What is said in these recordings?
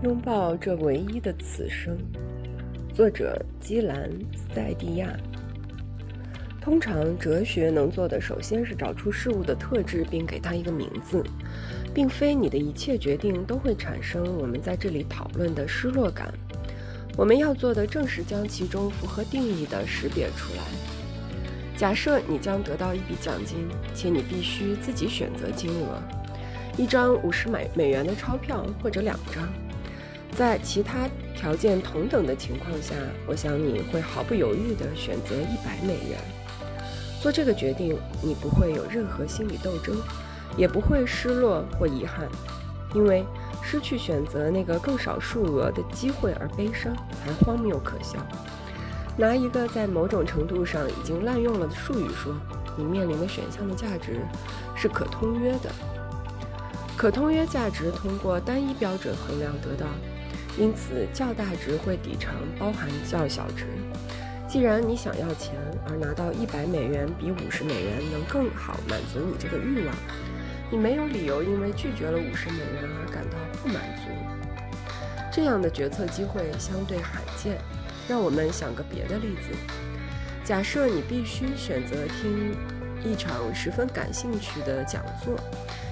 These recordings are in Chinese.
拥抱这唯一的此生。作者：基兰·塞蒂亚。通常，哲学能做的，首先是找出事物的特质，并给它一个名字，并非你的一切决定都会产生我们在这里讨论的失落感。我们要做的正是将其中符合定义的识别出来。假设你将得到一笔奖金，且你必须自己选择金额，一张五十美美元的钞票或者两张。在其他条件同等的情况下，我想你会毫不犹豫地选择一百美元。做这个决定，你不会有任何心理斗争，也不会失落或遗憾，因为失去选择那个更少数额的机会而悲伤才荒谬可笑。拿一个在某种程度上已经滥用了的术语说，你面临的选项的价值是可通约的。可通约价值通过单一标准衡量得到。因此，较大值会抵偿包含较小值。既然你想要钱，而拿到一百美元比五十美元能更好满足你这个欲望，你没有理由因为拒绝了五十美元而感到不满足。这样的决策机会相对罕见。让我们想个别的例子：假设你必须选择听一场十分感兴趣的讲座。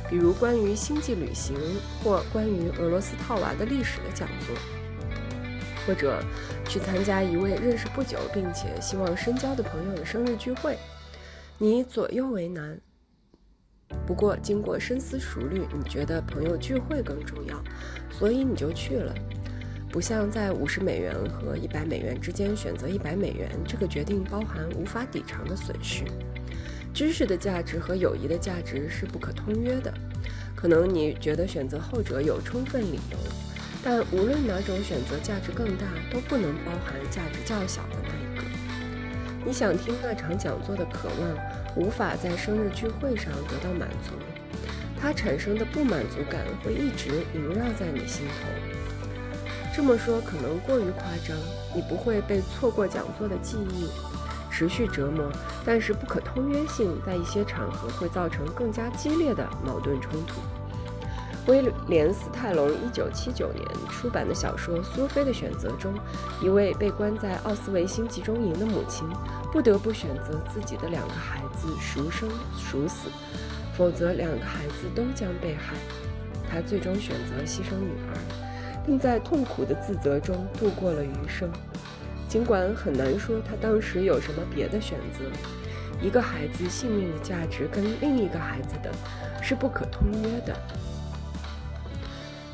比如关于星际旅行或关于俄罗斯套娃的历史的讲座，或者去参加一位认识不久并且希望深交的朋友的生日聚会，你左右为难。不过经过深思熟虑，你觉得朋友聚会更重要，所以你就去了。不像在五十美元和一百美元之间选择一百美元，这个决定包含无法抵偿的损失。知识的价值和友谊的价值是不可通约的。可能你觉得选择后者有充分理由，但无论哪种选择价值更大，都不能包含价值较小的那一个。你想听那场讲座的渴望，无法在生日聚会上得到满足，它产生的不满足感会一直萦绕在你心头。这么说可能过于夸张，你不会被错过讲座的记忆。持续折磨，但是不可通约性在一些场合会造成更加激烈的矛盾冲突。威廉·斯泰隆1979年出版的小说《苏菲的选择》中，一位被关在奥斯维辛集中营的母亲不得不选择自己的两个孩子孰生孰死，否则两个孩子都将被害。她最终选择牺牲女儿，并在痛苦的自责中度过了余生。尽管很难说他当时有什么别的选择，一个孩子性命的价值跟另一个孩子的是不可通约的。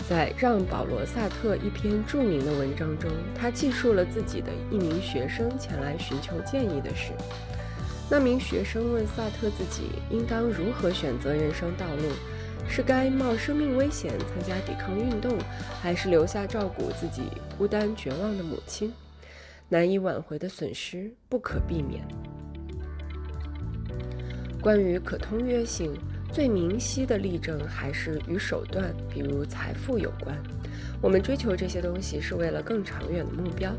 在让·保罗·萨特一篇著名的文章中，他记述了自己的一名学生前来寻求建议的事。那名学生问萨特自己应当如何选择人生道路：是该冒生命危险参加抵抗运动，还是留下照顾自己孤单绝望的母亲？难以挽回的损失不可避免。关于可通约性，最明晰的例证还是与手段，比如财富有关。我们追求这些东西是为了更长远的目标。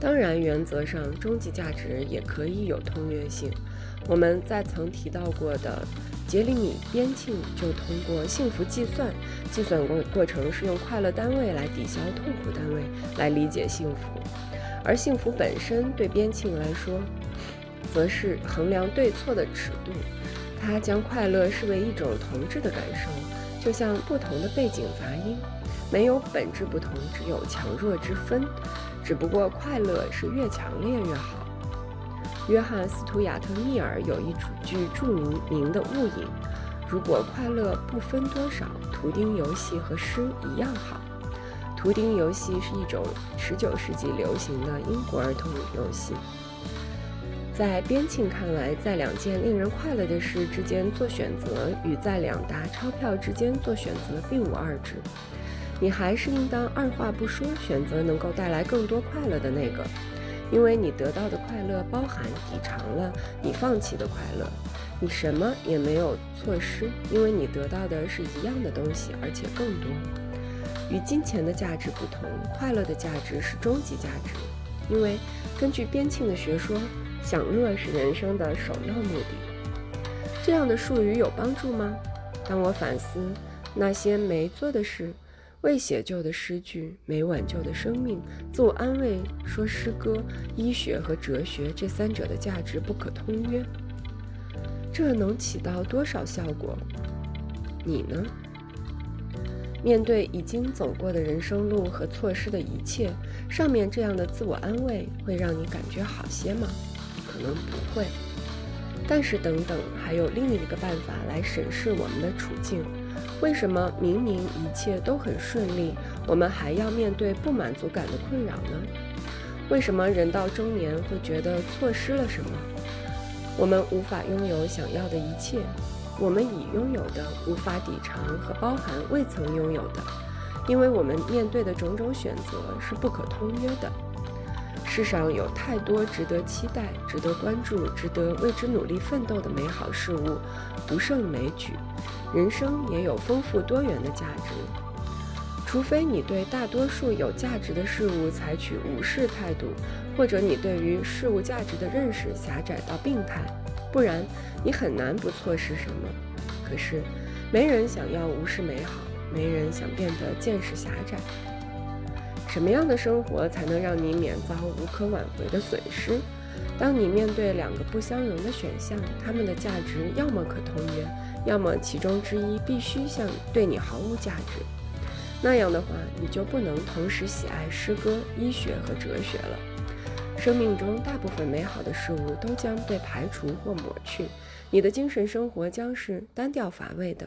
当然，原则上，终极价值也可以有通约性。我们在曾提到过的杰里米边沁就通过幸福计算，计算过过程是用快乐单位来抵消痛苦单位来理解幸福。而幸福本身对边沁来说，则是衡量对错的尺度。他将快乐视为一种同质的感受，就像不同的背景杂音，没有本质不同，只有强弱之分。只不过快乐是越强烈越好。约翰·斯图亚特·密尔有一句著名的误引：如果快乐不分多少，图钉游戏和诗一样好。图钉游戏是一种19世纪流行的英国儿童游戏。在边沁看来，在两件令人快乐的事之间做选择，与在两沓钞票之间做选择并无二致。你还是应当二话不说选择能够带来更多快乐的那个，因为你得到的快乐包含抵偿了你放弃的快乐。你什么也没有错失，因为你得到的是一样的东西，而且更多。与金钱的价值不同，快乐的价值是终极价值，因为根据边沁的学说，享乐是人生的首要目的。这样的术语有帮助吗？当我反思那些没做的事，未写就的诗句、没挽救的生命、自我安慰说诗歌、医学和哲学这三者的价值不可通约，这能起到多少效果？你呢？面对已经走过的人生路和错失的一切，上面这样的自我安慰会让你感觉好些吗？可能不会。但是等等，还有另一个办法来审视我们的处境。为什么明明一切都很顺利，我们还要面对不满足感的困扰呢？为什么人到中年会觉得错失了什么？我们无法拥有想要的一切，我们已拥有的无法抵偿和包含未曾拥有的，因为我们面对的种种选择是不可通约的。世上有太多值得期待、值得关注、值得为之努力奋斗的美好事物，不胜枚举。人生也有丰富多元的价值，除非你对大多数有价值的事物采取无视态度，或者你对于事物价值的认识狭窄到病态，不然你很难不错失什么。可是，没人想要无视美好，没人想变得见识狭窄。什么样的生活才能让你免遭无可挽回的损失？当你面对两个不相容的选项，它们的价值要么可同源。要么其中之一必须像对你毫无价值，那样的话，你就不能同时喜爱诗歌、医学和哲学了。生命中大部分美好的事物都将被排除或抹去，你的精神生活将是单调乏味的，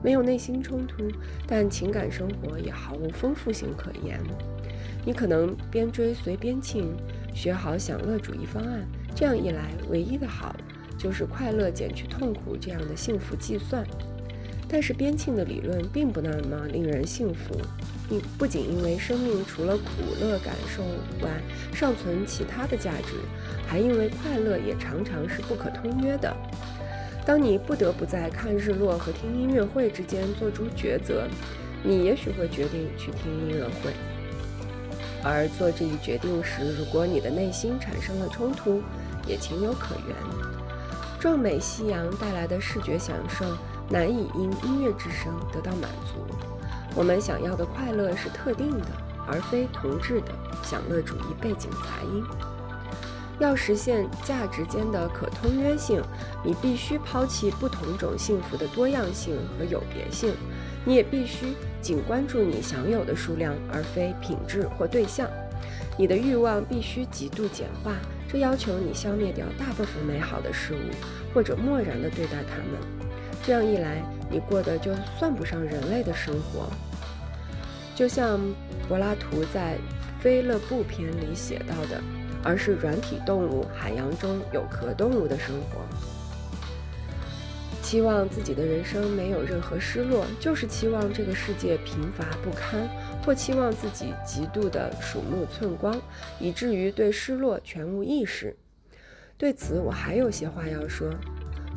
没有内心冲突，但情感生活也毫无丰富性可言。你可能边追随边庆，学好享乐主义方案，这样一来，唯一的好。就是快乐减去痛苦这样的幸福计算，但是边沁的理论并不那么令人信服。你不仅因为生命除了苦乐感受外尚存其他的价值，还因为快乐也常常是不可通约的。当你不得不在看日落和听音乐会之间做出抉择，你也许会决定去听音乐会。而做这一决定时，如果你的内心产生了冲突，也情有可原。壮美夕阳带来的视觉享受难以因音乐之声得到满足。我们想要的快乐是特定的，而非同质的享乐主义背景杂音。要实现价值间的可通约性，你必须抛弃不同种幸福的多样性和有别性。你也必须仅关注你享有的数量，而非品质或对象。你的欲望必须极度简化。这要求你消灭掉大部分美好的事物，或者漠然地对待它们。这样一来，你过的就算不上人类的生活。就像柏拉图在《菲勒布篇》里写到的，而是软体动物海洋中有壳动物的生活。期望自己的人生没有任何失落，就是期望这个世界贫乏不堪。或期望自己极度的鼠目寸光，以至于对失落全无意识。对此，我还有些话要说。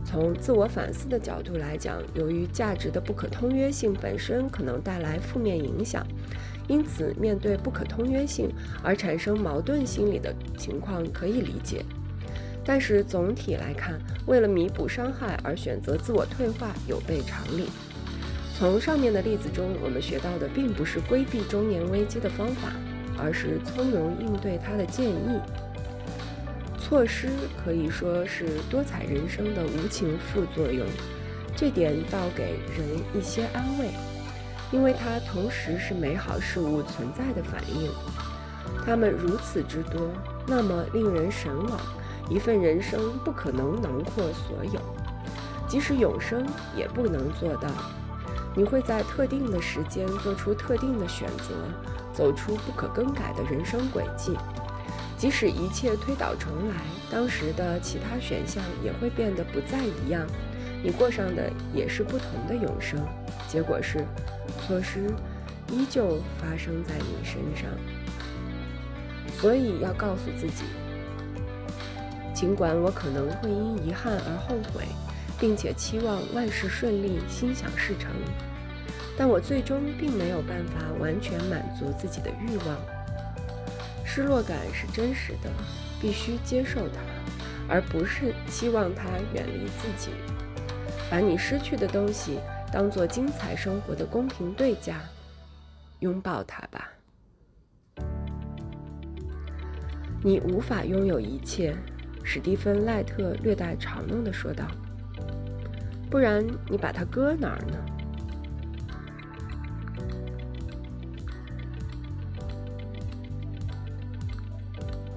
从自我反思的角度来讲，由于价值的不可通约性本身可能带来负面影响，因此面对不可通约性而产生矛盾心理的情况可以理解。但是总体来看，为了弥补伤害而选择自我退化，有悖常理。从上面的例子中，我们学到的并不是规避中年危机的方法，而是从容应对它的建议。措施可以说是多彩人生的无情副作用，这点倒给人一些安慰，因为它同时是美好事物存在的反应。它们如此之多，那么令人神往。一份人生不可能囊括所有，即使永生也不能做到。你会在特定的时间做出特定的选择，走出不可更改的人生轨迹。即使一切推倒重来，当时的其他选项也会变得不再一样。你过上的也是不同的永生，结果是错失依旧发生在你身上。所以要告诉自己，尽管我可能会因遗憾而后悔。并且期望万事顺利、心想事成，但我最终并没有办法完全满足自己的欲望。失落感是真实的，必须接受它，而不是期望它远离自己。把你失去的东西当做精彩生活的公平对价，拥抱它吧。你无法拥有一切，史蒂芬·赖特略带嘲弄地说道。不然你把它搁哪儿呢？